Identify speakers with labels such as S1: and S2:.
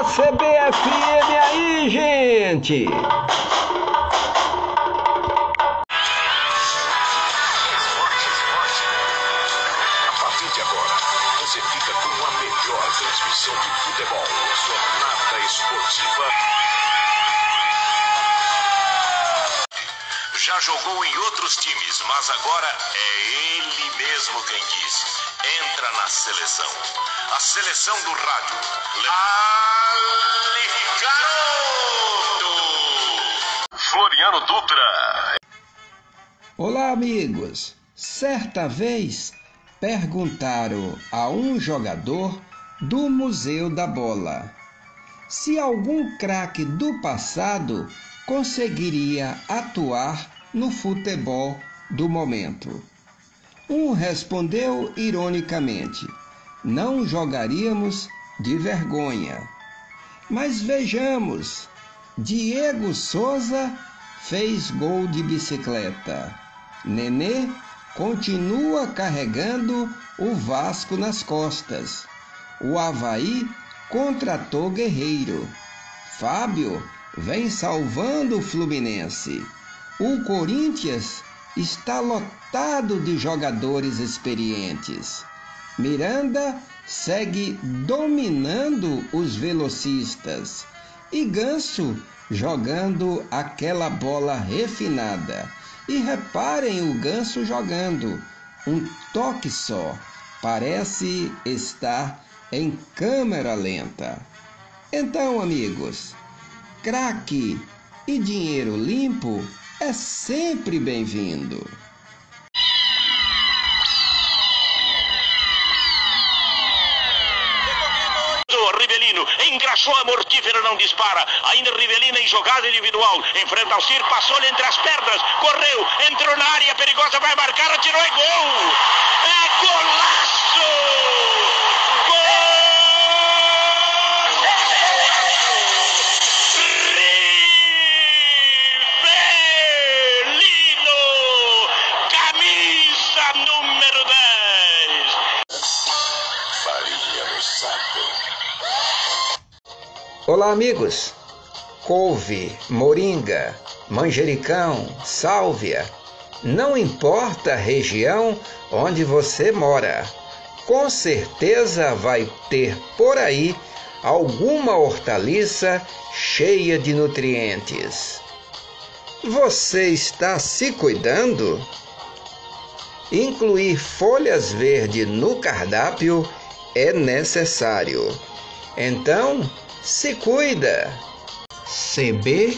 S1: da CBFM aí, gente!
S2: A partir de agora, você fica com a melhor transmissão de futebol. Jornada Esportiva. Já jogou em outros times, mas agora é ele mesmo quem diz. Entra na seleção. A seleção do rádio. Dutra.
S1: Olá, amigos! Certa vez perguntaram a um jogador do Museu da Bola se algum craque do passado conseguiria atuar no futebol do momento. Um respondeu ironicamente: não jogaríamos de vergonha. Mas vejamos, Diego Souza fez gol de bicicleta. Nenê continua carregando o Vasco nas costas. O Havaí contratou Guerreiro. Fábio vem salvando o Fluminense. O Corinthians está lotado de jogadores experientes. Miranda segue dominando os velocistas e Ganso jogando aquela bola refinada. E reparem o Ganso jogando um toque só. Parece estar em câmera lenta. Então, amigos, craque e dinheiro limpo é sempre bem-vindo.
S3: Engraxou a mortífera, não dispara. Ainda Rivelino em jogada individual. Enfrenta o Cir, passou-lhe entre as pernas, correu, entrou na área perigosa, vai marcar, atirou e gol!
S1: Olá, amigos! Couve, moringa, manjericão, sálvia. Não importa a região onde você mora, com certeza vai ter por aí alguma hortaliça cheia de nutrientes. Você está se cuidando? Incluir folhas verdes no cardápio é necessário. Então, se cuida. CBFM